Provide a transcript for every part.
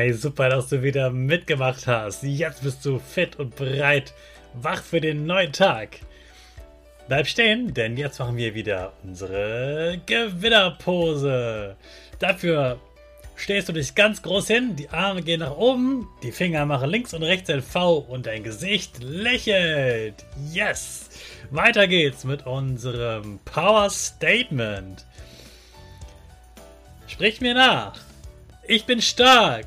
Hey, super, dass du wieder mitgemacht hast. Jetzt bist du fit und bereit, wach für den neuen Tag. Bleib stehen, denn jetzt machen wir wieder unsere Gewinnerpose. Dafür stehst du dich ganz groß hin, die Arme gehen nach oben, die Finger machen links und rechts ein V und dein Gesicht lächelt. Yes! Weiter geht's mit unserem Power Statement. Sprich mir nach. Ich bin stark.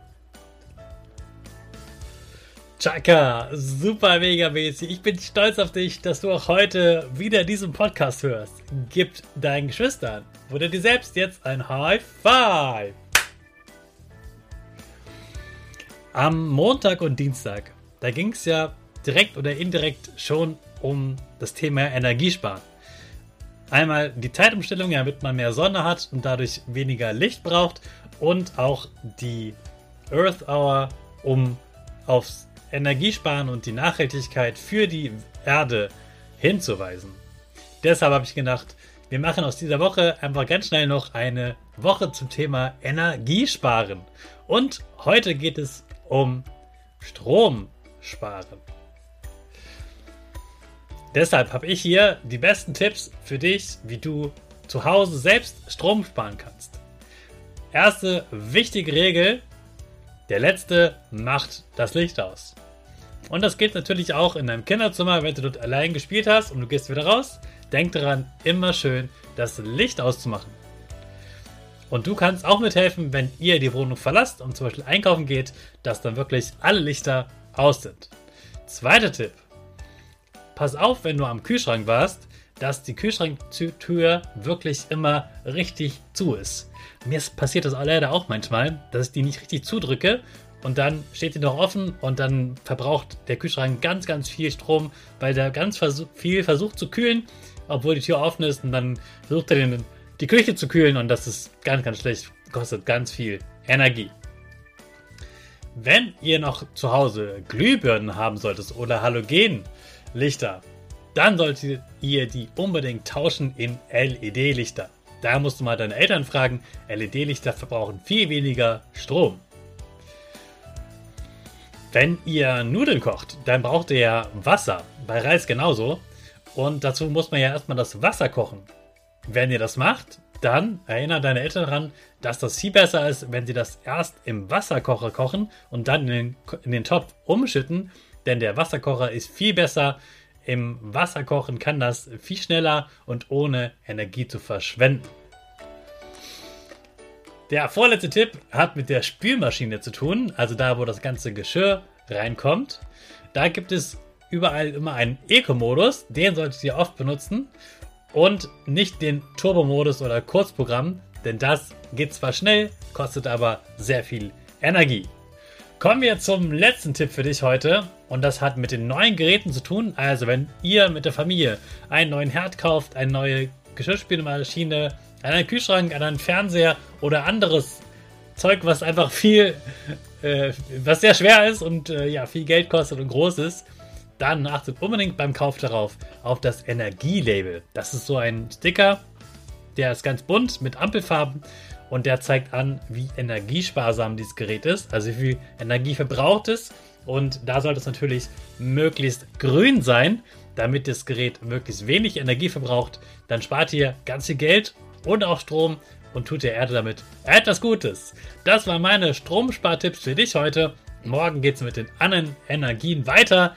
Chaka, super mega mäßig. Ich bin stolz auf dich, dass du auch heute wieder diesen Podcast hörst. Gib deinen Geschwistern oder dir selbst jetzt ein High Five. Am Montag und Dienstag, da ging es ja direkt oder indirekt schon um das Thema Energiesparen. Einmal die Zeitumstellung, damit man mehr Sonne hat und dadurch weniger Licht braucht und auch die Earth Hour, um aufs Energiesparen und die Nachhaltigkeit für die Erde hinzuweisen. Deshalb habe ich gedacht, wir machen aus dieser Woche einfach ganz schnell noch eine Woche zum Thema Energiesparen. Und heute geht es um Stromsparen. Deshalb habe ich hier die besten Tipps für dich, wie du zu Hause selbst Strom sparen kannst. Erste wichtige Regel, der letzte macht das Licht aus. Und das geht natürlich auch in deinem Kinderzimmer, wenn du dort allein gespielt hast und du gehst wieder raus. Denk daran, immer schön das Licht auszumachen. Und du kannst auch mithelfen, wenn ihr die Wohnung verlasst und zum Beispiel einkaufen geht, dass dann wirklich alle Lichter aus sind. Zweiter Tipp. Pass auf, wenn du am Kühlschrank warst, dass die Kühlschranktür wirklich immer richtig zu ist. Mir passiert das leider auch manchmal, dass ich die nicht richtig zudrücke und dann steht die noch offen und dann verbraucht der Kühlschrank ganz, ganz viel Strom, weil der ganz versuch, viel versucht zu kühlen, obwohl die Tür offen ist und dann versucht er den, die Küche zu kühlen und das ist ganz, ganz schlecht, kostet ganz viel Energie. Wenn ihr noch zu Hause Glühbirnen haben solltet oder Halogenlichter, dann solltet ihr die unbedingt tauschen in LED-Lichter. Da musst du mal deine Eltern fragen, LED-Lichter verbrauchen viel weniger Strom. Wenn ihr Nudeln kocht, dann braucht ihr ja Wasser. Bei Reis genauso. Und dazu muss man ja erstmal das Wasser kochen. Wenn ihr das macht, dann erinnert deine Eltern daran, dass das viel besser ist, wenn sie das erst im Wasserkocher kochen und dann in den, in den Topf umschütten. Denn der Wasserkocher ist viel besser. Im Wasserkochen kann das viel schneller und ohne Energie zu verschwenden. Der vorletzte Tipp hat mit der Spülmaschine zu tun, also da, wo das ganze Geschirr reinkommt. Da gibt es überall immer einen Eco-Modus, den solltet ihr oft benutzen und nicht den Turbo-Modus oder Kurzprogramm, denn das geht zwar schnell, kostet aber sehr viel Energie. Kommen wir zum letzten Tipp für dich heute Und das hat mit den neuen Geräten zu tun. Also, wenn ihr mit der Familie einen neuen Herd kauft, eine neue Geschirrspülmaschine, einen Kühlschrank, einen Fernseher oder anderes Zeug, was einfach viel, äh, was sehr schwer ist und äh, ja, viel Geld kostet und groß ist, dann achtet unbedingt beim Kauf darauf, auf das Energielabel. Das ist so ein Sticker, der ist ganz bunt mit Ampelfarben und der zeigt an, wie energiesparsam dieses Gerät ist, also wie viel Energie verbraucht es und da sollte es natürlich möglichst grün sein, damit das Gerät möglichst wenig Energie verbraucht. Dann spart ihr ganz viel Geld und auch Strom und tut der Erde damit etwas Gutes. Das waren meine Stromspartipps für dich heute. Morgen geht es mit den anderen Energien weiter.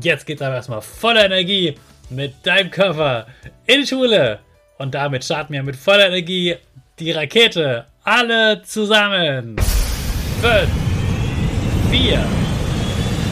Jetzt geht es aber erstmal voller Energie mit deinem Körper in die Schule. Und damit starten wir mit voller Energie die Rakete. Alle zusammen. 5, 4,